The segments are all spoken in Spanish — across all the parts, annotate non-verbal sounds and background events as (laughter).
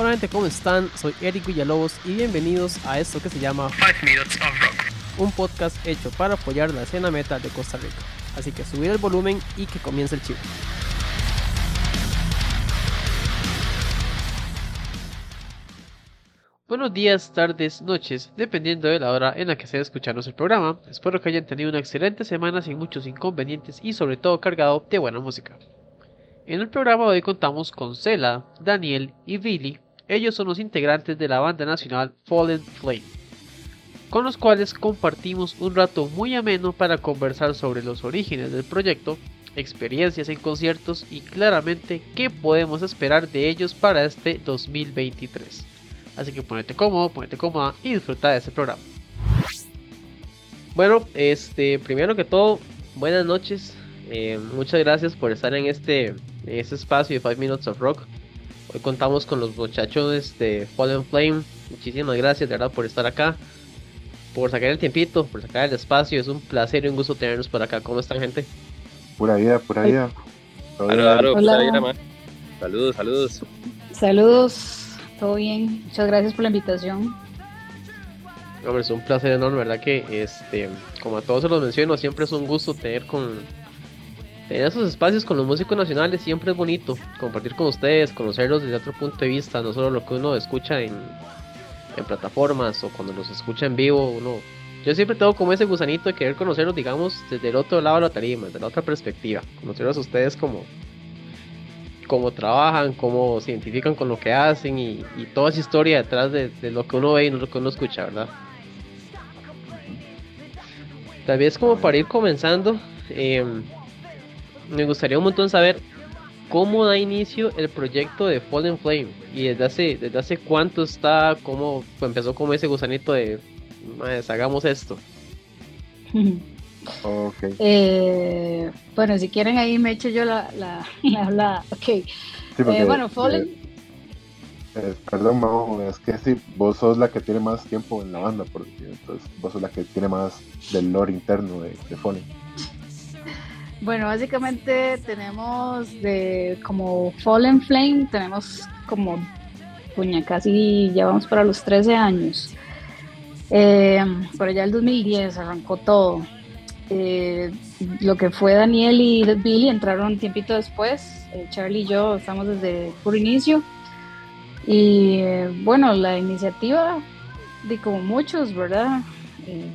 Hola gente, ¿cómo están? Soy Eric Villalobos y bienvenidos a esto que se llama 5 Minutes of Rock, un podcast hecho para apoyar la escena metal de Costa Rica. Así que subir el volumen y que comience el chivo. Buenos días, tardes, noches, dependiendo de la hora en la que estén escuchando el programa. Espero que hayan tenido una excelente semana sin muchos inconvenientes y sobre todo cargado de buena música. En el programa de hoy contamos con Cela, Daniel y Billy ellos son los integrantes de la banda nacional Fallen Flame, con los cuales compartimos un rato muy ameno para conversar sobre los orígenes del proyecto, experiencias en conciertos y claramente qué podemos esperar de ellos para este 2023. Así que ponete cómodo, ponete cómoda y disfruta de este programa. Bueno, este, primero que todo, buenas noches. Eh, muchas gracias por estar en este, en este espacio de 5 Minutes of Rock. Hoy contamos con los muchachos de Fallen Flame. Muchísimas gracias de verdad por estar acá. Por sacar el tiempito, por sacar el espacio. Es un placer y un gusto tenerlos por acá. ¿Cómo están, gente? Pura vida, pura vida. Saludos, saludos. Saludos, todo bien. Muchas gracias por la invitación. Hombre, es un placer enorme, ¿verdad? Que, este, como a todos se los menciono, siempre es un gusto tener con, en esos espacios con los músicos nacionales siempre es bonito compartir con ustedes, conocerlos desde otro punto de vista, no solo lo que uno escucha en, en plataformas o cuando los escucha en vivo, uno yo siempre tengo como ese gusanito de querer conocerlos, digamos, desde el otro lado de la tarima, desde la otra perspectiva, conocerlos a ustedes como cómo trabajan, cómo se identifican con lo que hacen y, toda esa historia detrás de, lo que uno ve y no lo que uno escucha, ¿verdad? Tal vez como para ir comenzando, eh, me gustaría un montón saber cómo da inicio el proyecto de Fallen Flame y desde hace, desde hace cuánto está, cómo empezó como ese gusanito de, hagamos esto. (laughs) okay. Eh, bueno, si quieren ahí me echo yo la, la, (laughs) la, ok. Eh, bueno, Fallen... Eh, perdón, Mau, es que sí, vos sos la que tiene más tiempo en la banda, porque entonces vos sos la que tiene más del lore interno de, de Fallen. Bueno, básicamente tenemos de como Fallen Flame, tenemos como, puña, casi ya vamos para los 13 años. Eh, por allá el 2010 arrancó todo. Eh, lo que fue Daniel y Billy entraron un tiempito después. Eh, Charlie y yo estamos desde por inicio. Y bueno, la iniciativa, de como muchos, ¿verdad?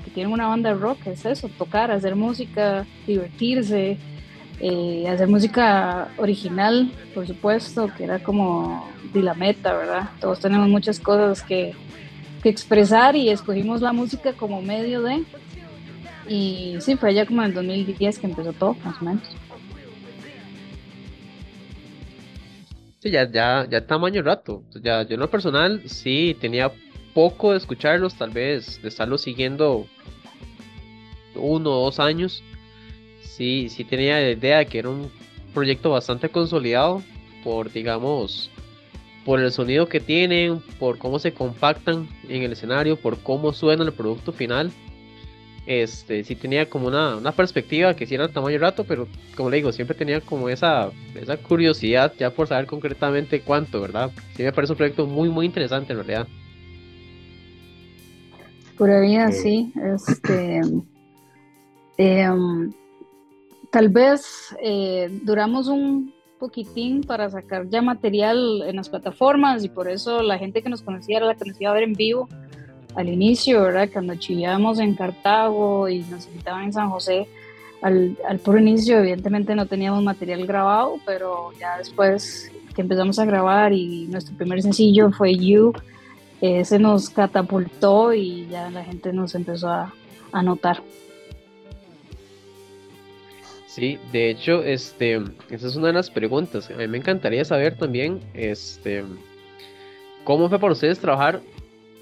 Que tienen una banda de rock es eso, tocar, hacer música, divertirse, eh, hacer música original, por supuesto, que era como de la meta, ¿verdad? Todos tenemos muchas cosas que, que expresar y escogimos la música como medio de... Y sí, fue ya como en el 2010 que empezó todo, más o menos. Sí, ya, ya, ya tamaño rato. Ya, yo en lo personal sí tenía poco de escucharlos, tal vez de estarlos siguiendo uno o dos años. Sí, sí tenía la idea de que era un proyecto bastante consolidado por, digamos, por el sonido que tienen, por cómo se compactan en el escenario, por cómo suena el producto final. Este, sí tenía como una, una perspectiva que sí era tamaño rato, pero como le digo, siempre tenía como esa, esa curiosidad ya por saber concretamente cuánto, ¿verdad? Sí me parece un proyecto muy, muy interesante en realidad. Pura vida, sí. Este, em, tal vez eh, duramos un poquitín para sacar ya material en las plataformas y por eso la gente que nos conocía era la que nos iba a ver en vivo al inicio, ¿verdad? Cuando chillábamos en Cartago y nos invitaban en San José, al, al puro inicio evidentemente no teníamos material grabado, pero ya después que empezamos a grabar y nuestro primer sencillo fue You, se nos catapultó y ya la gente nos empezó a, a notar. Sí, de hecho, este, esa es una de las preguntas. A mí me encantaría saber también, este, cómo fue para ustedes trabajar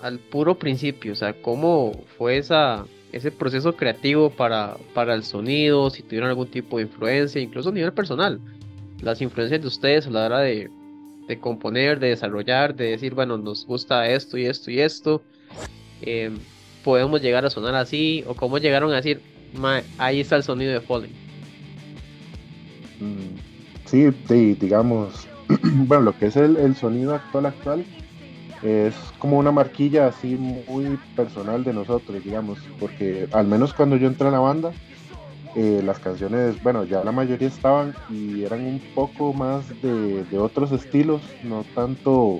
al puro principio, o sea, cómo fue esa, ese proceso creativo para, para el sonido, si tuvieron algún tipo de influencia, incluso a nivel personal, las influencias de ustedes a la hora de, de componer, de desarrollar, de decir, bueno, nos gusta esto y esto y esto, em, podemos llegar a sonar así, o cómo llegaron a decir, ahí está el sonido de Fallen. Mm, sí, digamos, (clears throat) bueno, lo que es el, sonido actual actual es como una marquilla así muy personal de nosotros, digamos, porque al menos cuando yo entré a la banda, eh, las canciones, bueno, ya la mayoría estaban y eran un poco más de, de, otros estilos, no tanto,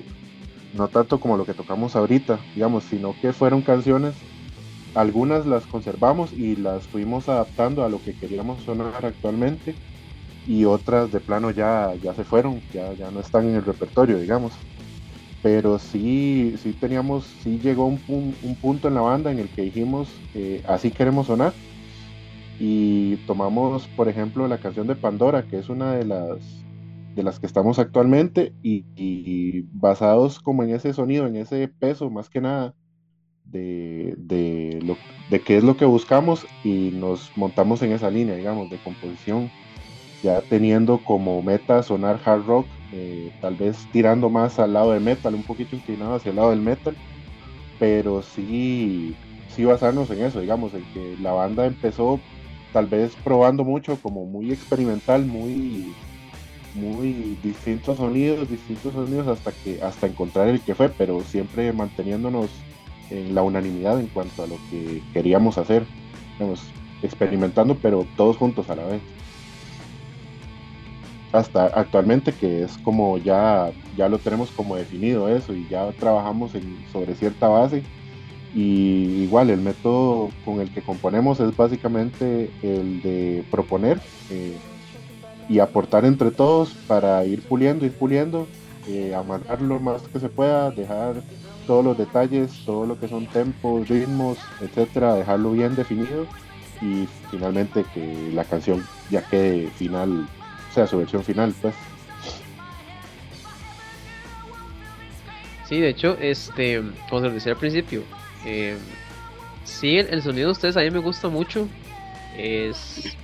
no tanto como lo que tocamos ahorita, digamos, sino que fueron canciones, algunas las conservamos y las fuimos adaptando a lo que queríamos sonar actualmente y otras de plano ya, ya se fueron, ya, ya no están en el repertorio, digamos. Pero sí, sí teníamos, sí llegó un, un punto en la banda en el que dijimos, eh, así queremos sonar y tomamos, por ejemplo, la canción de Pandora, que es una de las de las que estamos actualmente y, basados como en ese sonido, en ese peso más que nada de, de, lo, de qué es lo que buscamos y nos montamos en esa línea, digamos, de composición, ya teniendo como meta sonar hard rock, eh, tal vez tirando más al lado de metal, un poquito inclinado hacia el lado del metal, pero sí, sí basarnos en eso, digamos, en que la banda empezó tal vez probando mucho, como muy experimental, muy, muy distintos sonidos, distintos sonidos hasta que hasta encontrar el que fue, pero siempre manteniéndonos en la unanimidad en cuanto a lo que queríamos hacer, experimentando, pero todos juntos a la vez. Hasta actualmente que es como ya, ya lo tenemos como definido eso y ya trabajamos sobre cierta base y igual el método con el que componemos es básicamente el de proponer eh, y aportar entre todos para ir puliendo, ir puliendo, eh, amarrar lo más que se pueda, dejar todos los detalles, todo lo que son tempos, ritmos, etcétera, dejarlo bien definido y finalmente que la canción ya quede final, o sea, su versión final, pues. Sí, de hecho, este, como se lo decía al principio, eh, sí, el, sonido de ustedes a mí me gusta mucho. Es,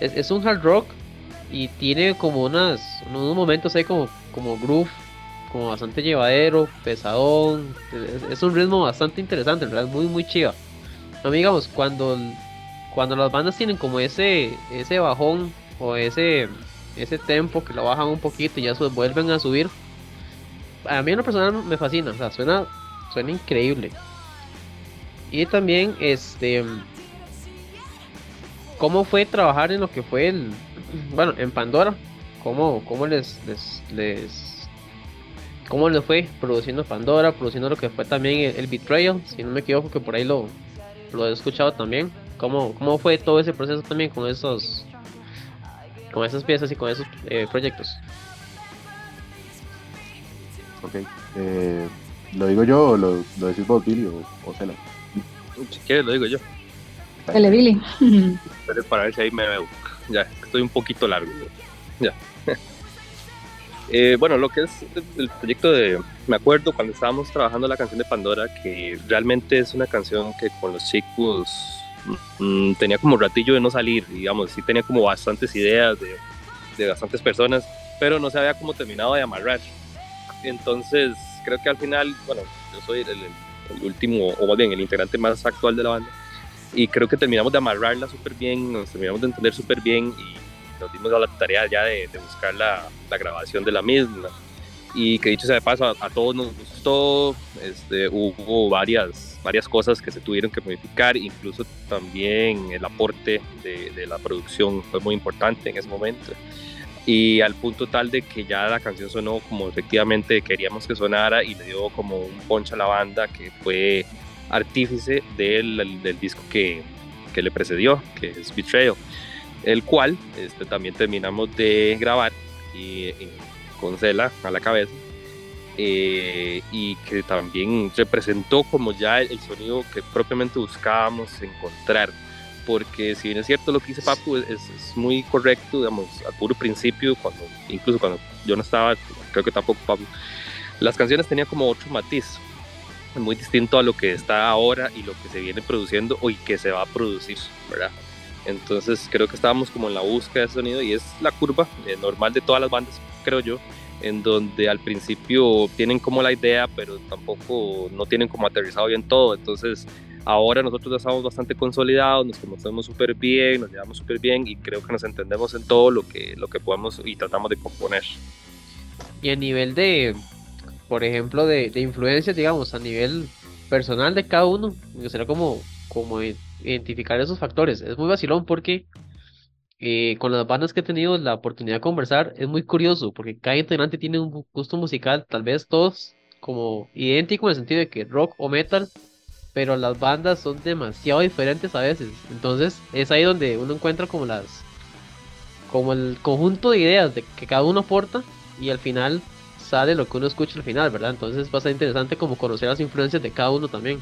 es, un hard rock y tiene como unas, unos momentos ahí como, como groove, como bastante llevadero, pesadón. Es, un ritmo bastante interesante, verdad, muy, muy chiva. No, digamos, cuando, cuando las bandas tienen como ese, ese bajón o ese, ese tempo que lo bajan un poquito y ya vuelven a subir. A mí en lo personal me fascina, o sea, suena, suena increíble. Y también, este, ¿cómo fue trabajar en lo que fue el, bueno, en Pandora? ¿Cómo, cómo les, les, cómo les fue produciendo Pandora, produciendo lo que fue también el, Betrayal? Si no me equivoco, que por ahí lo, lo he escuchado también. ¿Cómo, ¿Cómo fue todo ese proceso también con esos, con esas piezas y con esos eh, proyectos? Ok, eh, ¿lo digo yo o lo, lo decís vos, Billy o, o si quieres lo digo yo. Dale, Billy. Pero para ver si ahí me veo. Ya, estoy un poquito largo. Ya. (laughs) Eh, bueno, lo que es el proyecto de... Me acuerdo cuando estábamos trabajando la canción de Pandora, que realmente es una canción que con los chicos mm, tenía como ratillo de no salir, digamos, sí tenía como bastantes ideas de, de bastantes personas, pero no se había como terminado de amarrar. Entonces, creo que al final, bueno, yo soy el, el último, o más bien el integrante más actual de la banda. Y creo que terminamos de amarrarla súper bien, nos terminamos de entender súper bien y nos dimos a la tarea ya de, buscar la, la, grabación de la misma. Y que dicho sea de paso, a, todos nos gustó, este, hubo varias, varias cosas que se tuvieron que modificar, incluso también el aporte de, de la producción fue muy importante en ese momento y al punto tal de que ya la canción sonó como efectivamente queríamos que sonara y le dio como un poncho a la banda que fue artífice del, del disco que, que, le precedió, que es Betrayal, el cual este, también terminamos de grabar y, con Cela a la cabeza. Eh, y que también representó como ya el sonido que propiamente buscábamos encontrar porque si bien es cierto lo que dice Papu, es, es, muy correcto, digamos, al puro principio, cuando, incluso cuando yo no estaba, creo que tampoco Papu, las canciones tenían como otro matiz, muy distinto a lo que está ahora y lo que se viene produciendo o y que se va a producir, ¿verdad? Entonces creo que estábamos como en la búsqueda de sonido y es la curva eh, normal de todas las bandas, creo yo, en donde al principio tienen como la idea, pero tampoco no tienen como aterrizado bien todo, entonces Ahora nosotros ya estamos bastante consolidados, nos conocemos súper bien, nos llevamos súper bien y creo que nos entendemos en todo lo que, lo que podemos y tratamos de componer. Y a nivel de, por ejemplo, de, de digamos, a nivel personal de cada uno. Gustaría como, como identificar esos factores. Es muy vacilón porque eh, con las bandas que he tenido la oportunidad de conversar, es muy curioso porque cada integrante tiene un gusto musical, tal vez todos como idéntico en el sentido de que rock o metal, pero las bandas son demasiado diferentes a veces. Entonces es ahí donde uno encuentra como las como el conjunto de ideas de que cada uno aporta y al final sale lo que uno escucha al final, ¿verdad? Entonces va a ser interesante como conocer las influencias de cada uno también.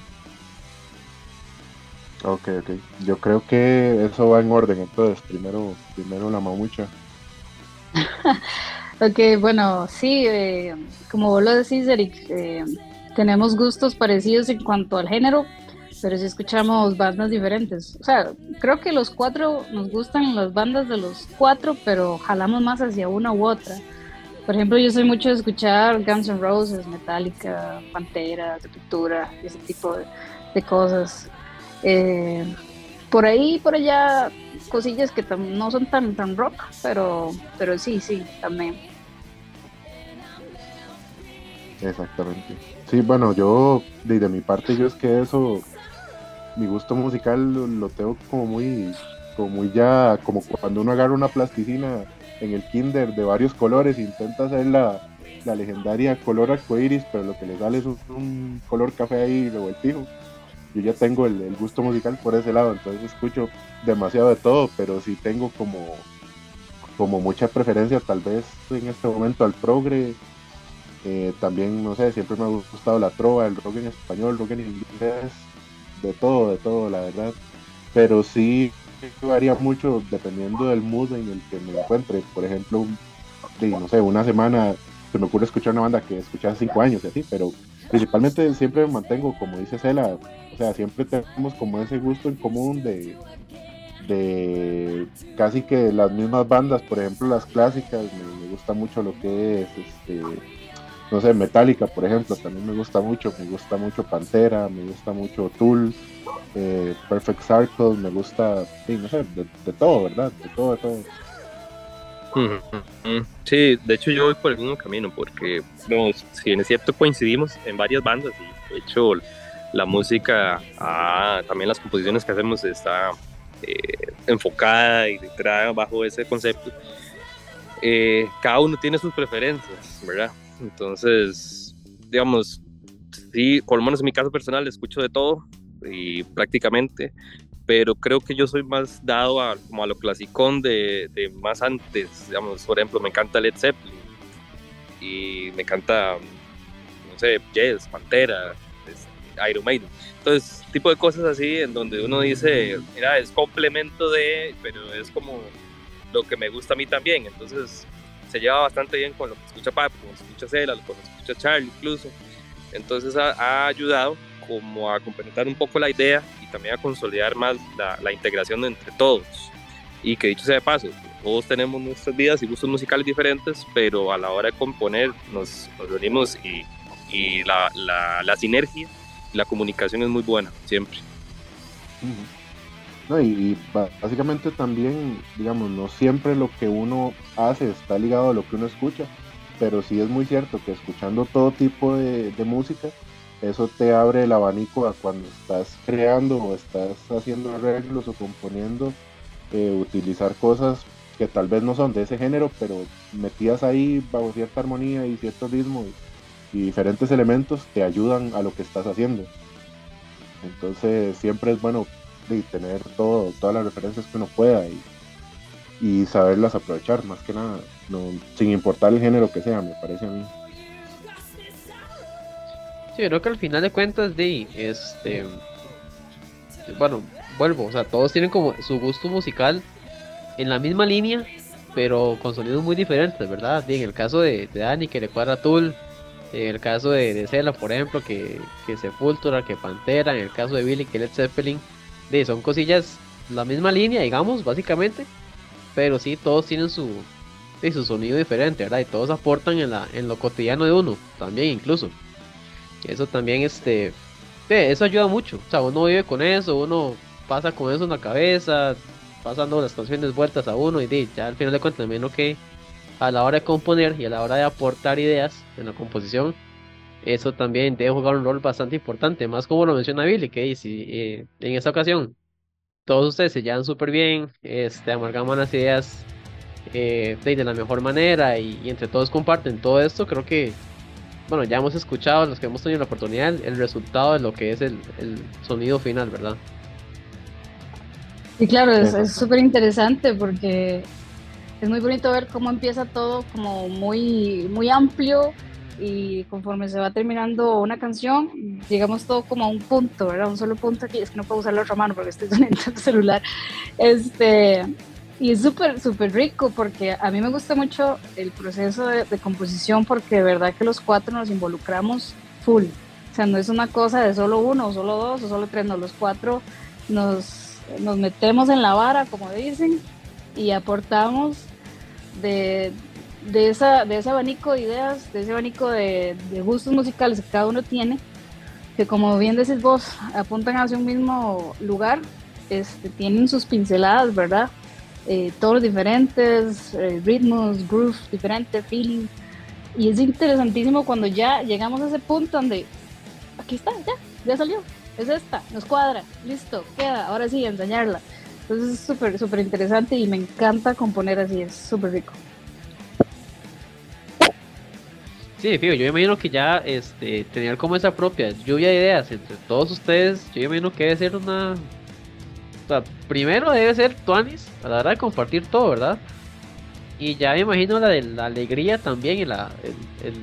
Ok, ok. Yo creo que eso va en orden, entonces, primero, primero la mamucha. (laughs) ok, bueno, sí, eh, como vos lo decís, Eric, eh, tenemos gustos parecidos en cuanto al género, pero sí escuchamos bandas diferentes. O sea, creo que los cuatro nos gustan las bandas de los cuatro, pero jalamos más hacia una u otra. Por ejemplo, yo soy mucho de escuchar Guns N' Roses, Metallica, Pantera, Sepultura, ese tipo de cosas. Eh, por ahí, por allá, cosillas que no son tan, tan rock, pero, pero sí, sí, también. Exactamente. Sí, bueno, yo, de, mi parte, yo es que eso, mi gusto musical lo, tengo como muy, como muy ya, como cuando uno agarra una plasticina en el kinder de varios colores e intenta hacer la, la legendaria color arcoiris, pero lo que le sale es un, color café ahí revueltijo yo ya tengo el, gusto musical por ese lado, entonces escucho demasiado de todo, pero sí tengo como, como mucha preferencia tal vez en este momento al progre. Eh, también, no sé, siempre me ha gustado la trova, el rock en español, rock en inglés, de todo, de todo, la verdad. Pero sí varía mucho dependiendo del mood en el que me encuentre. Por ejemplo, no sé, una semana se me ocurre escuchar una banda que escuché hace cinco años y así, pero principalmente siempre me mantengo, como dice Cela, o sea, siempre tenemos como ese gusto en común de, de casi que las mismas bandas, por ejemplo las clásicas, me, gusta mucho lo que es, este, no sé, Metallica, por ejemplo, también me gusta mucho, me gusta mucho Pantera, me gusta mucho Tool, eh, Perfect Circle, me gusta, sí, no sé, de, todo, ¿verdad? De todo, de todo. Sí, de hecho yo voy por el mismo camino porque, si bien es cierto, coincidimos en varias bandas y de hecho la música, ah, también las composiciones que hacemos está eh, enfocada y detrás bajo ese concepto. Eh, cada uno tiene sus preferencias, ¿verdad? Entonces, digamos, sí, por lo menos en mi caso personal escucho de todo y prácticamente, pero creo que yo soy más dado a, como a lo clasicón de, de, más antes, digamos, por ejemplo, me encanta Led Zeppelin y me encanta, no sé, Jazz, Pantera, Iron Maiden. Entonces, tipo de cosas así en donde uno dice, mira, es complemento de, pero es como lo que me gusta a mí también. Entonces, se lleva bastante bien con lo que escucha Papi, con lo que escucha Cela, con lo que escucha Charlie incluso. Entonces, ha, ha ayudado como a complementar un poco la idea también a consolidar más la, la, integración entre todos. Y que dicho sea de paso, todos tenemos nuestras vidas y gustos musicales diferentes, pero a la hora de componer nos, nos reunimos y, y la, la, la, sinergia y la comunicación es muy buena, siempre. No, y, básicamente también, digamos, no siempre lo que uno hace está ligado a lo que uno escucha, pero sí es muy cierto que escuchando todo tipo de, música, eso te abre el abanico a cuando estás creando o estás haciendo arreglos o componiendo, eh, utilizar cosas que tal vez no son de ese género, pero metidas ahí bajo cierta armonía y cierto ritmo y, diferentes elementos te ayudan a lo que estás haciendo. Entonces siempre es bueno tener todo, todas las referencias que uno pueda y, y saberlas aprovechar, más que nada, no, sin importar el género que sea, me parece a mí. Sí, creo que al final de cuentas, de este. Bueno, vuelvo, o sea, todos tienen como su gusto musical en la misma línea, pero con sonidos muy diferentes, ¿verdad? en el caso de, Dani, que le cuadra Tool, en el caso de, de Cela, por ejemplo, que, que Sepultura, que Pantera, en el caso de Billy, que Led Zeppelin, de, son cosillas, la misma línea, digamos, básicamente, pero sí, todos tienen su, su sonido diferente, ¿verdad? Y todos aportan en, la, en lo cotidiano de uno, también incluso. Eso también, este, eso ayuda mucho. O sea, uno vive con eso, uno pasa con eso en la cabeza, pasando las canciones vueltas a uno y ya al final de cuentas, lo que a la hora de componer y a la hora de aportar ideas en la composición, eso también debe jugar un rol bastante importante, más como lo menciona Billy, que dice, eh, en esta ocasión todos ustedes se llevan súper bien, este, amalgaman las ideas eh, de, la mejor manera y, entre todos comparten todo esto, creo que, bueno, ya hemos escuchado, los que hemos tenido la oportunidad, el resultado de lo que es el, sonido final, ¿verdad? Y claro, es súper interesante porque es muy bonito ver cómo empieza todo como muy, muy amplio y conforme se va terminando una canción, llegamos todo como a un punto, ¿verdad? Un solo punto aquí, es que no puedo usar la otra mano porque estoy (laughs) sonando el celular. Este, y es súper, súper rico porque a mí me gusta mucho el proceso de, composición porque de verdad que los cuatro nos involucramos full. O sea, no es una cosa de solo uno, o solo dos, o solo tres, no, los cuatro nos, nos metemos en la vara, como dicen, y aportamos de, de, esa, de ese abanico de ideas, de ese abanico de, gustos musicales que cada uno tiene, que como bien decís vos, apuntan hacia un mismo lugar, este, tienen sus pinceladas, ¿verdad? Eh, todos diferentes, eh, ritmos, grooves diferentes, feeling. Y es interesantísimo cuando ya llegamos a ese punto donde, aquí está, ya, ya salió, es esta, nos cuadra, listo, queda, ahora sí, enseñarla. Entonces es súper, súper interesante y me encanta componer así, es súper rico. Sí, fijo, yo imagino que ya este, tener como esa propia lluvia de ideas entre todos ustedes, yo imagino que debe ser una... O sea, primero debe ser Tuanis, a la hora de compartir todo, ¿verdad? Y ya me imagino la de la alegría también y la... El,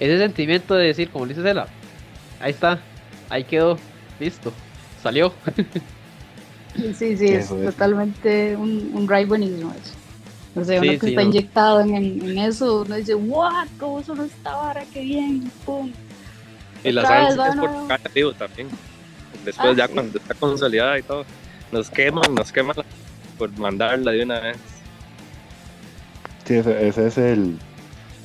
ese sentimiento de decir, como dice Cela, ahí está, ahí quedó, listo, salió. (laughs) sí, sí, es, totalmente un, un ride buenísimo eso. O sea, uno que está inyectado en, en, eso, uno dice, what, cómo son esta vara, qué bien, pum. Y la sabes es por creativo también. Después ah, ya cuando está consolidada y todo, nos queman, nos queman por mandarla de una vez. Sí, ese, ese es el,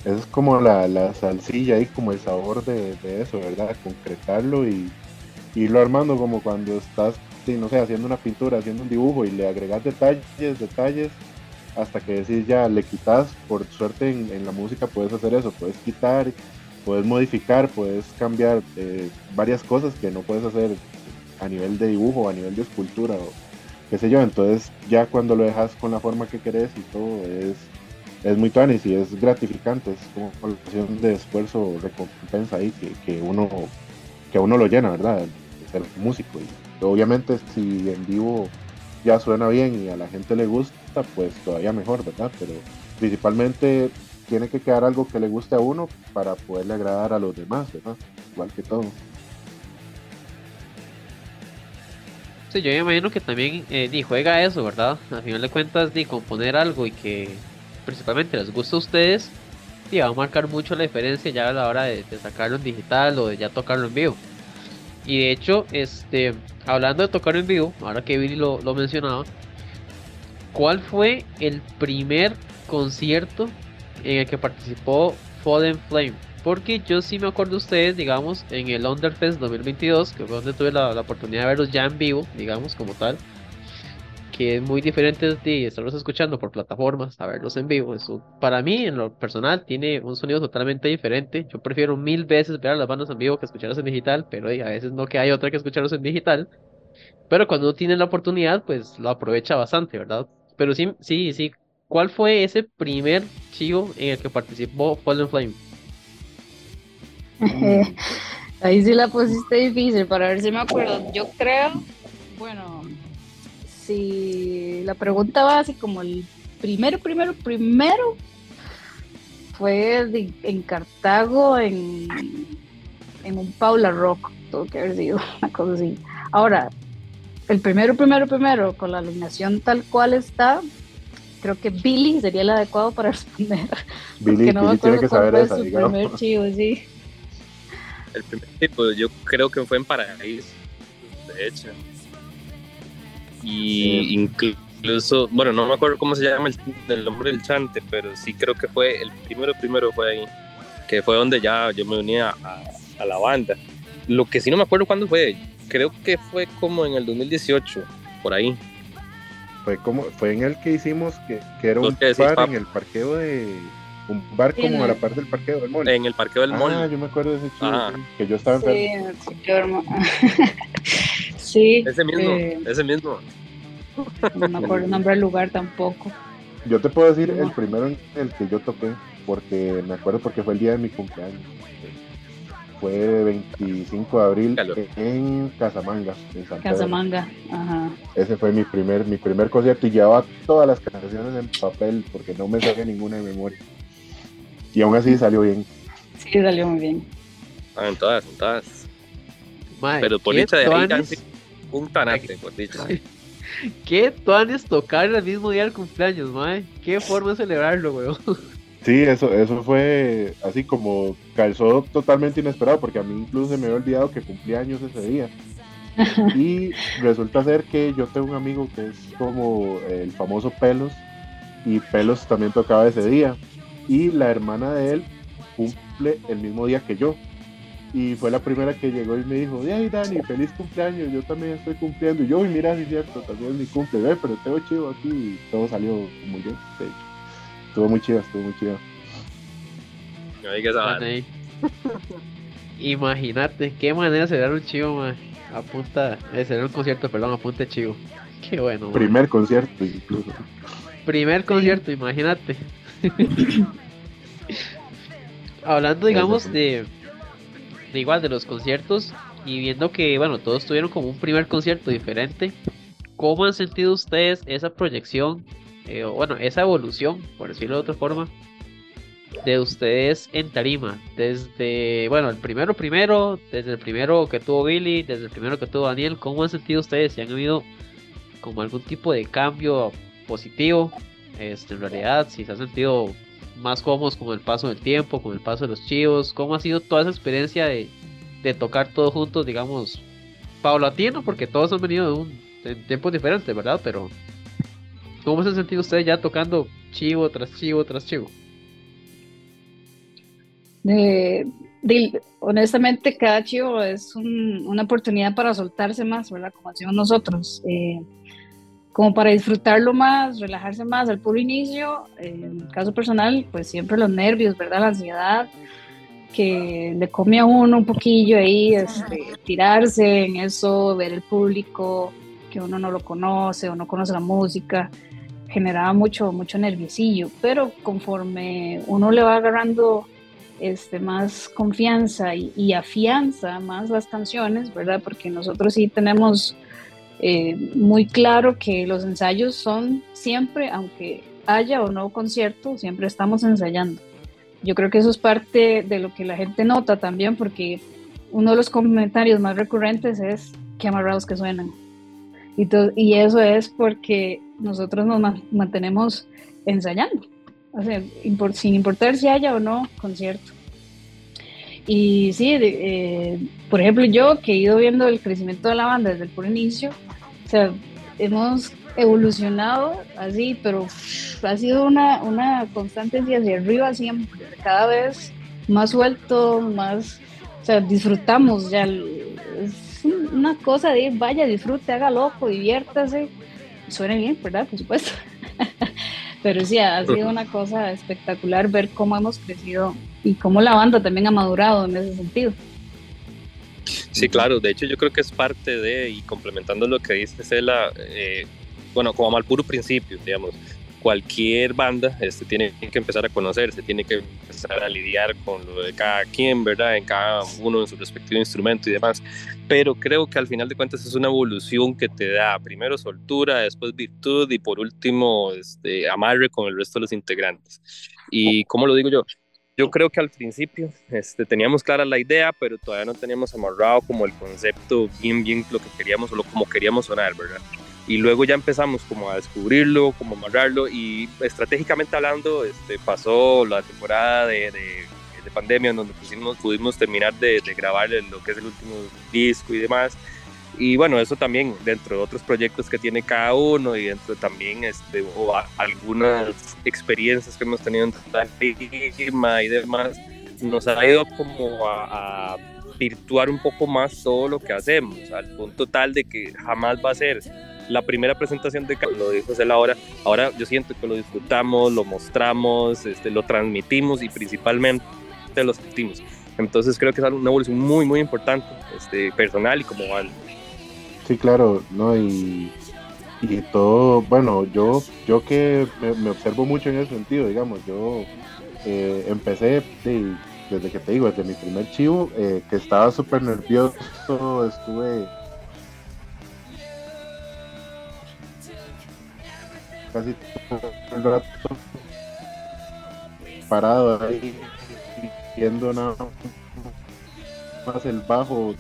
es como la, la, salsilla y como el sabor de, de, eso, ¿verdad? Concretarlo y irlo armando como cuando estás, no sé, haciendo una pintura, haciendo un dibujo y le agregas detalles, detalles hasta que decís ya le quitas, por suerte en, la música puedes hacer eso, puedes quitar, puedes modificar, puedes cambiar eh, varias cosas que no puedes hacer a nivel de dibujo, a nivel de escultura o qué sé yo, entonces ya cuando lo dejas con la forma que querés y todo es, es muy tuanis y es gratificante, es como una cuestión de esfuerzo, recompensa ahí que, que uno que uno lo llena, ¿verdad? De ser músico y obviamente si en vivo ya suena bien y a la gente le gusta, pues todavía mejor, ¿verdad? Pero principalmente tiene que quedar algo que le guste a uno para poderle agradar a los demás, ¿verdad? Igual que todo. Sí, yo me imagino que también eh, ni juega eso, ¿verdad? Al final de cuentas, ni componer algo y que principalmente les guste a ustedes, y va a marcar mucho la diferencia ya a la hora de, sacarlo en digital o de ya tocarlo en vivo. Y de hecho, este, hablando de tocar en vivo, ahora que Billy lo, lo mencionaba, ¿cuál fue el primer concierto en el que participó Fallen Flame? Porque yo sí me acuerdo de ustedes, digamos, en el Underfest 2022, que fue donde tuve la, la oportunidad de verlos ya en vivo, digamos, como tal que es muy diferente de estarlos escuchando por plataformas a verlos en vivo. Eso, para mí, en lo personal, tiene un sonido totalmente diferente. Yo prefiero mil veces ver a las bandas en vivo que escucharlas en digital, pero a veces no que hay otra que escucharlos en digital. Pero cuando uno tiene la oportunidad, pues lo aprovecha bastante, ¿verdad? Pero sí, sí, sí. ¿Cuál fue ese primer chivo en el que participó Fallen Flame? (laughs) Ahí sí la pusiste difícil para ver si me acuerdo. Yo creo, bueno, si la pregunta va así como el primero, primero, primero fue en Cartago, en, en un Paula Rock, tuvo que haber sido una cosa así. Ahora, el primero, primero, primero, con la alineación tal cual está, creo que Billy sería el adecuado para (laughs) responder. Billy, no tiene que saber eso. El primer chivo, sí. El primer tipo, yo creo que fue en Paraíso, de hecho y incluso, bueno, no me acuerdo cómo se llama el, nombre del chante, pero sí creo que fue el primero, primero fue ahí, que fue donde ya yo me unía a, la banda. Lo que sí no me acuerdo cuándo fue, creo que fue como en el 2018, por ahí. Fue como fue en el que hicimos que, que era un par en el parqueo de Un bar como a la parte del parqueo del mall. En el parqueo del mall. Ah, yo me acuerdo de ese chido, que yo estaba enfermo. (laughs) Sí, Ese mismo, eh, ese mismo. No me acuerdo el nombre del lugar tampoco. Yo te puedo decir el primero en el que yo toqué, porque me acuerdo porque fue el día de mi cumpleaños. Fue 25 de abril en Casamanga, en San Casamanga, ajá. Ese fue mi primer, mi primer concierto y llevaba todas las canciones en papel porque no me sabía ninguna de memoria. Y aún así salió bien. Sí, salió muy bien. Ah, en todas, en todas. Pero por dicha de ahí un tanate, por dicha. ¿Qué tuanes tocar el mismo día del cumpleaños, mae? ¿Qué forma de celebrarlo, weón? Sí, eso, eso fue así como calzó totalmente inesperado, porque a mí incluso se me había olvidado que cumplía años ese día. (laughs) Y resulta ser que yo tengo un amigo que es como el famoso Pelos, y Pelos también tocaba ese día. Y la hermana de él cumple el mismo día que yo. Y fue la primera que llegó y me dijo, ay Dani, feliz cumpleaños, yo también estoy cumpliendo. Y yo, y mira, sí es cierto, también es mi cumple, pero tengo chido aquí y todo salió muy bien. Estuvo muy chido, estuvo muy chido. (laughs) Imagínate, qué manera de dar un chivo, man. A punta, eh, un concierto, perdón, a punta chivo. Qué bueno. Primer concierto, incluso. Primer concierto, imagínate. (coughs) Hablando, digamos, de igual de los conciertos y viendo que, bueno, todos tuvieron como un primer concierto diferente, ¿cómo han sentido ustedes esa proyección, eh, bueno, esa evolución, por decirlo de otra forma, de ustedes en tarima? Desde, bueno, el primero primero, desde el primero que tuvo Billy, desde el primero que tuvo Daniel, ¿cómo han sentido ustedes? Si han habido como algún tipo de cambio positivo, este, en realidad, si se han sentido más cómodos con el paso del tiempo, con el paso de los chivos? ¿Cómo ha sido toda esa experiencia de, tocar todos juntos, digamos, paulatino? Porque todos han venido de un tiempos diferentes, ¿verdad? Pero, ¿cómo se sentido ustedes ya tocando chivo tras chivo tras chivo? honestamente, cada chivo es una oportunidad para soltarse más, ¿verdad? Como hacemos nosotros. Eh, como para disfrutarlo más, relajarse más al puro inicio. En el caso personal, pues siempre los nervios, ¿verdad? La ansiedad que le come a uno un poquillo ahí, este, tirarse en eso, ver el público, que uno no lo conoce o no conoce la música, generaba mucho, mucho nerviosillo, pero conforme uno le va agarrando este, más confianza y, afianza más las canciones, ¿verdad? Porque nosotros sí tenemos eh, muy claro que los ensayos son siempre, aunque haya o no concierto, siempre estamos ensayando. Yo creo que eso es parte de lo que la gente nota también, porque uno de los comentarios más recurrentes es qué amarrados que suenan. Y, y eso es porque nosotros nos mantenemos ensayando, sin importar si haya o no concierto. Y sí, eh, por ejemplo, yo que he ido viendo el crecimiento de la banda desde el puro inicio, sea, hemos evolucionado así, pero ha sido una, una constante hacia arriba siempre, cada vez más suelto, más, o sea, disfrutamos ya, una cosa de ir, vaya, disfrute, haga loco, diviértase, suene bien, ¿verdad? Por supuesto. (laughs) pero sí, ha sido una cosa espectacular ver cómo hemos crecido y cómo la banda también ha madurado en ese sentido. Sí, claro, de hecho yo creo que es parte de, y complementando lo que dice Cela, eh, bueno, como al puro principio, digamos, cualquier banda este, tiene que empezar a conocerse, tiene que empezar a lidiar con lo de cada quien, ¿verdad? En cada uno en su respectivo instrumento y demás. Pero creo que al final de cuentas es una evolución que te da primero soltura, después virtud y por último este, amarre con el resto de los integrantes. Y como lo digo yo, yo creo que al principio este, teníamos clara la idea, pero todavía no teníamos amarrado como el concepto bien, bien lo que queríamos o lo, como queríamos sonar, ¿verdad? Y luego ya empezamos como a descubrirlo, como amarrarlo y estratégicamente hablando, este, pasó la temporada de, de, de pandemia en donde pusimos, pudimos terminar de, de grabar lo que es el último disco y demás. Y bueno, eso también dentro de otros proyectos que tiene cada uno y dentro también este, o algunas experiencias que hemos tenido en la y demás, nos ha ido como a, a, virtuar un poco más todo lo que hacemos, al punto tal de que jamás va a ser la primera presentación de lo dijo él ahora, ahora yo siento que lo disfrutamos, lo mostramos, este, lo transmitimos y principalmente lo sentimos. Entonces creo que es una evolución muy, muy importante, este, personal y como al Sí, claro, ¿no? Y, y todo, bueno, yo, yo que me, observo mucho en ese sentido, digamos, yo eh, empecé desde que te digo, desde mi primer chivo, eh, que estaba súper nervioso, estuve casi todo el rato parado ahí viendo nada más el bajo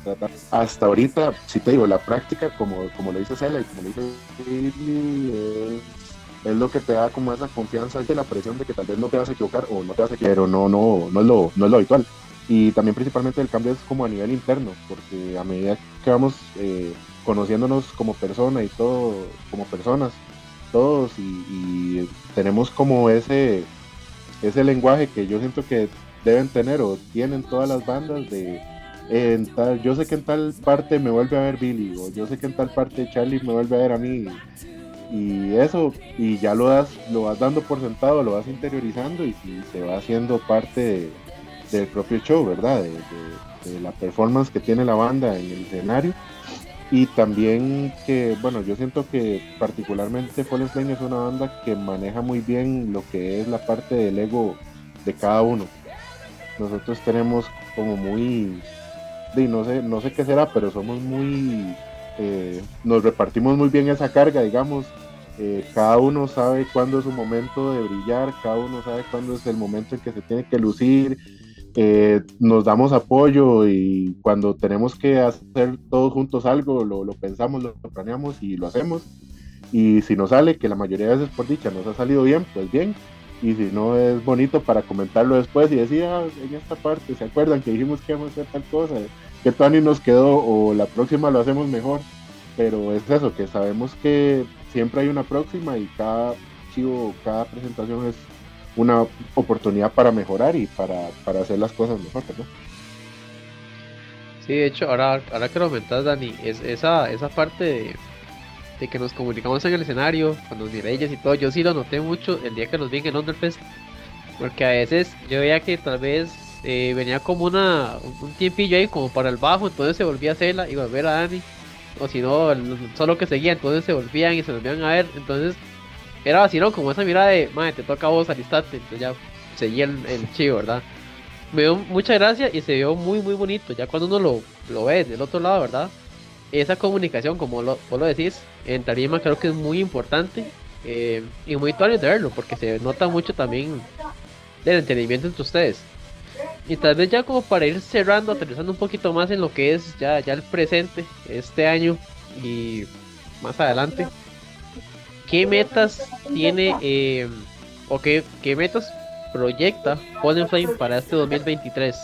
hasta ahorita si te digo la práctica como como lo dice Cela y como lo dice es, lo que te da como esa confianza y la presión de que tal vez no te vas a equivocar o no te vas a equivocar pero no no no es lo no es lo habitual. Y también principalmente el cambio es como a nivel interno porque a medida que vamos eh, conociéndonos como persona y todo como personas todos y, tenemos como ese, ese lenguaje que yo siento que deben tener o tienen todas las bandas de en tal, yo sé que en tal parte me vuelve a ver Billy o yo sé que en tal parte Charlie me vuelve a ver a mí y eso y ya lo das lo vas dando por sentado lo vas interiorizando y, se va haciendo parte del propio show verdad de, la performance que tiene la banda en el escenario y también que, bueno, yo siento que particularmente Fallen Flame es una banda que maneja muy bien lo que es la parte del ego de cada uno. Nosotros tenemos como muy, no sé, no sé qué será, pero somos muy, eh, nos repartimos muy bien esa carga, digamos. Eh, cada uno sabe cuándo es su momento de brillar, cada uno sabe cuándo es el momento en que se tiene que lucir, eh, nos damos apoyo y cuando tenemos que hacer todos juntos algo, lo, pensamos, lo planeamos y lo hacemos. Y si nos sale, que la mayoría de veces por dicha nos ha salido bien, pues bien. Y si no es bonito para comentarlo después y decir, ah, en esta parte, ¿se acuerdan que dijimos que íbamos a hacer tal cosa? Que Tony nos quedó o la próxima lo hacemos mejor. Pero es eso, que sabemos que siempre hay una próxima y cada chivo, cada presentación es una oportunidad para mejorar y para, hacer las cosas mejor, ¿no? Sí, de hecho, ahora, ahora que lo comentas, Dani, es esa, esa parte de, que nos comunicamos en el escenario, con los mireyes y todo, yo sí lo noté mucho el día que nos vi en el porque a veces yo veía que tal vez eh, venía como una un tiempillo ahí como para el bajo, entonces se volvía a Cela y volver a Dani, o si no, solo que seguía, entonces se volvían y se volvían a ver, entonces era así, ¿no? Como esa mirada de, madre, te toca a vos, alistate. Entonces ya seguía el, el (laughs) chivo, ¿verdad? Me dio mucha gracia y se vio muy, muy bonito. Ya cuando uno lo, lo ve del otro lado, ¿verdad? Esa comunicación, como lo, vos lo decís, en tarima creo que es muy importante. Eh, y muy actual de verlo, porque se nota mucho también del entendimiento entre ustedes. Y tal vez ya como para ir cerrando, aterrizando un poquito más en lo que es ya, ya el presente, este año y más adelante. ¿Qué metas tiene eh, o qué, metas proyecta Golden Flame para este 2023?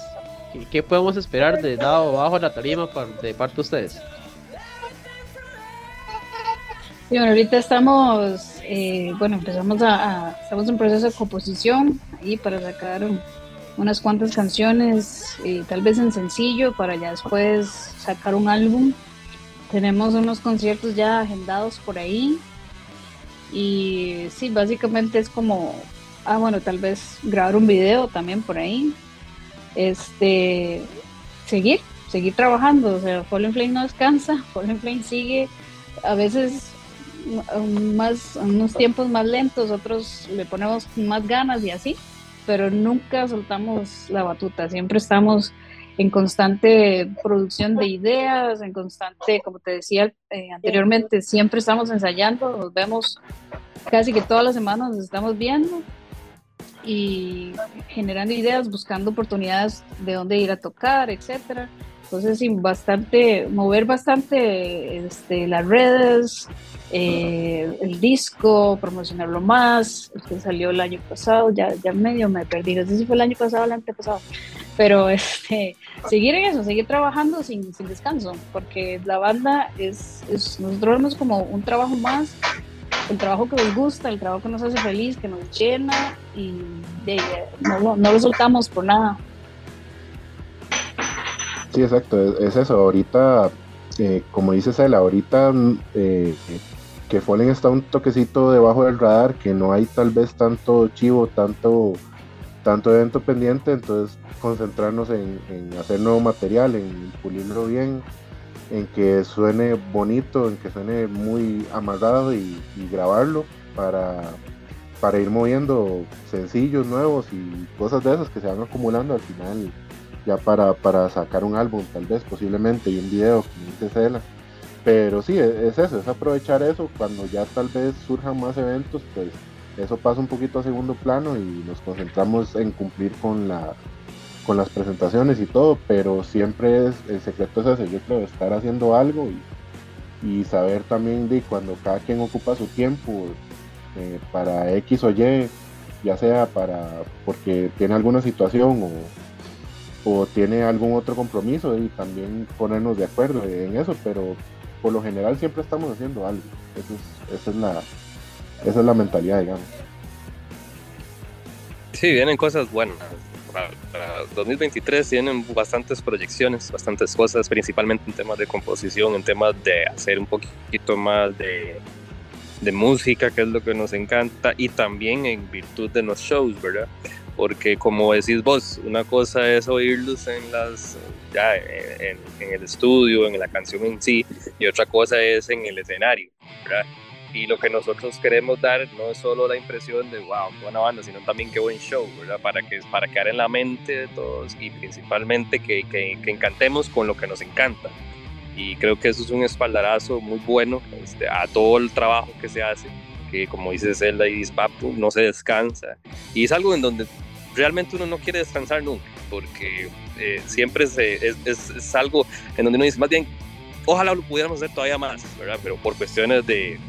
¿Qué, podemos esperar de lado bajo la tarima de parte de ustedes? bueno, ahorita estamos, eh, bueno, empezamos a, estamos en proceso de composición ahí para sacar unas cuantas canciones, eh, tal vez en sencillo, para ya después sacar un álbum. Tenemos unos conciertos ya agendados por ahí, y sí, básicamente es como, ah, bueno, tal vez grabar un video también por ahí. Este, seguir, seguir trabajando. O sea, Fallen Flame no descansa, (laughs) Fallen Flame sigue a veces más, unos tiempos más lentos, otros le ponemos más ganas y así, pero nunca soltamos la batuta, siempre estamos en constante producción de ideas, en constante, como te decía eh, anteriormente, siempre estamos ensayando, nos vemos casi que todas las semanas, nos estamos viendo y generando ideas, buscando oportunidades de dónde ir a tocar, etcétera. Entonces, sí, bastante, mover bastante este, las redes, eh, el disco, promocionarlo más, que salió el año pasado, ya, ya medio me perdí, no sé si fue el año pasado o el antepasado, pero (laughs) este, seguir en eso, seguir trabajando sin, sin descanso, porque la banda es, nosotros vemos como un trabajo más, el trabajo que nos gusta, el trabajo que nos hace feliz, que nos llena y no, no lo soltamos por nada. Sí, exacto, es, eso, ahorita, eh, como dices él, ahorita eh, que Fallen está un toquecito debajo del radar, que no hay tal vez tanto chivo, tanto, tanto evento pendiente, entonces concentrarnos en, hacer nuevo material, en pulirlo bien, en que suene bonito, en que suene muy amarrado y, grabarlo para, para ir moviendo sencillos nuevos y cosas de esas que se van acumulando al final ya para, para sacar un álbum tal vez posiblemente y un video como dice Cela pero sí, e, es eso, es aprovechar eso. Cuando ya tal vez surjan más eventos, pues eso pasa un poquito a segundo plano y nos concentramos en cumplir con la con las presentaciones y todo, pero siempre es, el secreto es ese, yo creo, estar haciendo algo y, saber también de cuando cada quien ocupa su tiempo eh, para X o Y, ya sea para porque tiene alguna situación o, o tiene algún otro compromiso y también ponernos de acuerdo en eso, pero por lo general siempre estamos haciendo algo. esa, es la, esa es la mentalidad, digamos. Sí, vienen cosas buenas. Para, 2023 tienen bastantes proyecciones, bastantes cosas, principalmente en temas de composición, en temas de hacer un poquito más de, de música, que es lo que nos encanta, y también en virtud de los shows, ¿verdad? Porque como decís vos, una cosa es oírlos en las ya en, el estudio, en la canción en sí, y otra cosa es en el escenario, ¿verdad? Y lo que nosotros queremos dar no es solo la impresión de wow, buena banda, sino también qué buen show, ¿verdad? Para que para quedar en la mente de todos y principalmente que, que, que encantemos con lo que nos encanta. Y creo que eso es un espaldarazo muy bueno este, a todo el trabajo que se hace que como dice Zelda y dice Papu, no se descansa. Y es algo en donde realmente uno no quiere descansar nunca, porque eh, siempre es, es, algo en donde uno dice, más bien, ojalá lo pudiéramos hacer todavía más, ¿verdad? Pero por cuestiones de,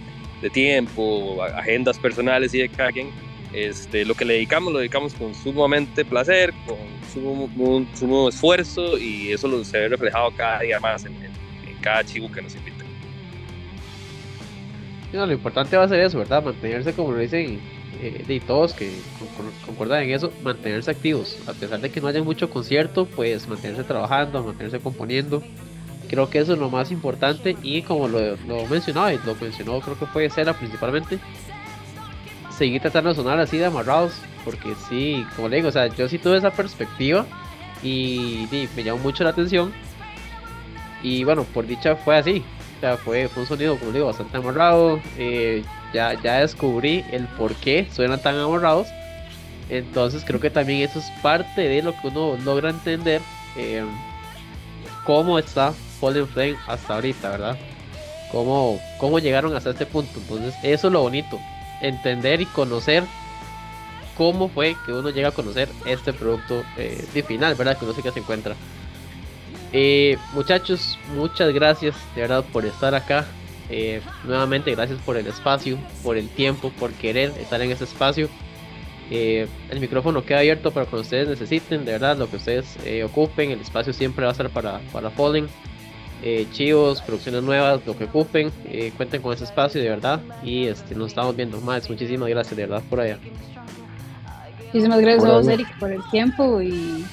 de tiempo, agendas personales y de cada quien, este, lo que le dedicamos lo dedicamos con sumamente placer, con sumo, sumo esfuerzo y eso lo se ve reflejado cada día más en, en, cada chivo que nos invita. lo importante va a ser eso, ¿verdad? Mantenerse, como lo dicen, eh, de todos que concuerdan en eso, mantenerse activos. A pesar de que no haya mucho concierto, pues mantenerse trabajando, mantenerse componiendo. Creo que eso es lo más importante y como lo, lo mencionaba, y lo mencionó creo que fue Cera principalmente, seguir tratando de sonar así de amarrados, porque sí, como le digo, o sea, yo sí tuve esa perspectiva y, me llamó mucho la atención. Y bueno, por dicha fue así, o sea, fue, fue un sonido, como digo, bastante amarrado. Eh, ya, ya descubrí el por qué suenan tan amarrados. Entonces creo que también eso es parte de lo que uno logra entender eh, cómo está Fallen Flame hasta ahorita, ¿verdad? Cómo, cómo llegaron hasta este punto. Entonces eso es lo bonito, entender y conocer cómo fue que uno llega a conocer este producto eh, de final, ¿verdad? Que uno sí que se encuentra. Eh, muchachos, muchas gracias de verdad por estar acá. Eh, nuevamente, gracias por el espacio, por el tiempo, por querer estar en ese espacio. Eh, el micrófono queda abierto para cuando ustedes necesiten, de verdad, lo que ustedes eh, ocupen. El espacio siempre va a ser para, para Falling. chivos, producciones nuevas, lo que ocupen, cuenten con ese espacio, de verdad. Y este, nos estamos viendo más. Muchísimas gracias, de verdad, por allá. Muchísimas gracias a vos, Eric, por el tiempo y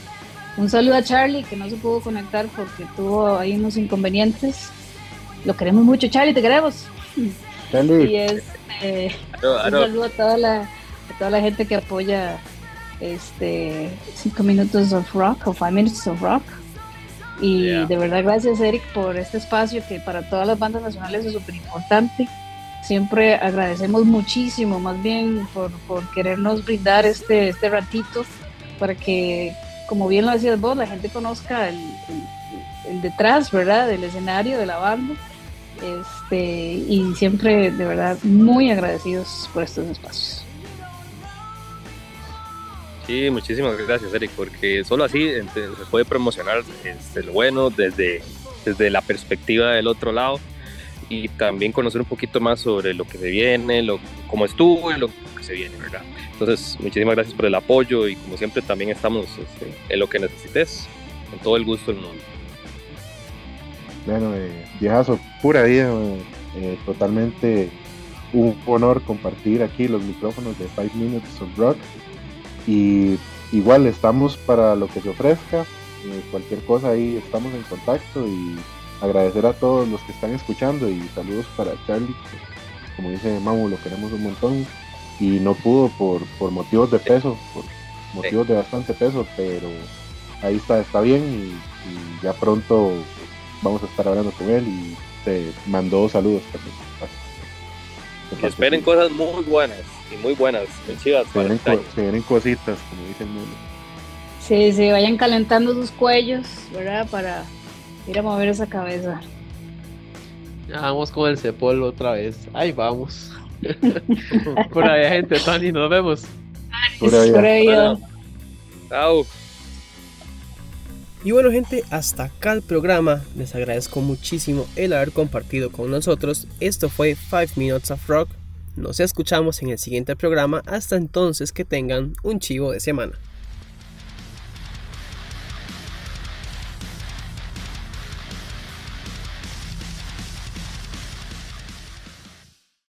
un saludo a Charlie que no se pudo conectar porque tuvo ahí unos inconvenientes. Lo queremos mucho, Charlie, te queremos. Y es eh, un saludo a toda la, toda la gente que apoya este 5 minutos of rock o 5 minutes of rock. Y de verdad gracias Eric por este espacio que para todas las bandas nacionales es súper importante. Siempre agradecemos muchísimo, más bien por, por, querernos brindar este, este ratito para que, como bien lo decías vos, la gente conozca el, el detrás, ¿verdad? Del escenario de la banda este, y siempre, de verdad, muy agradecidos por estos espacios. Sí, muchísimas gracias, Eric, porque solo así se puede promocionar este, lo bueno desde, desde la perspectiva del otro lado y también conocer un poquito más sobre lo que se viene, lo, cómo estuvo y lo que se viene, ¿verdad? Entonces, muchísimas gracias por el apoyo y como siempre también estamos este, en lo que necesites, con todo el gusto del mundo. Bueno, eh, viejazo, pura vida, eh, totalmente un honor compartir aquí los micrófonos de 5 Minutes of Rock. Y igual estamos para lo que se ofrezca, eh, cualquier cosa ahí estamos en contacto y agradecer a todos los que están escuchando y saludos para Charlie como dice Mamu, lo queremos un montón y no pudo por, por motivos de peso, por motivos de bastante peso, pero ahí está, está bien y, ya pronto vamos a estar hablando con él y te mandó saludos. esperen cosas muy buenas y muy buenas, se vienen, cositas, como dice el mundo. Sí, sí, vayan calentando sus cuellos, ¿verdad? Para ir a mover esa cabeza. Ya vamos con el cepol otra vez. Ahí vamos. (laughs) Por ahí, gente, Tony, nos vemos. Por ahí. Chao. Y bueno gente, hasta acá el programa. Les agradezco muchísimo el haber compartido con nosotros. Esto fue 5 Minutes of Rock. Nos escuchamos en el siguiente programa. Hasta entonces que tengan un chivo de semana.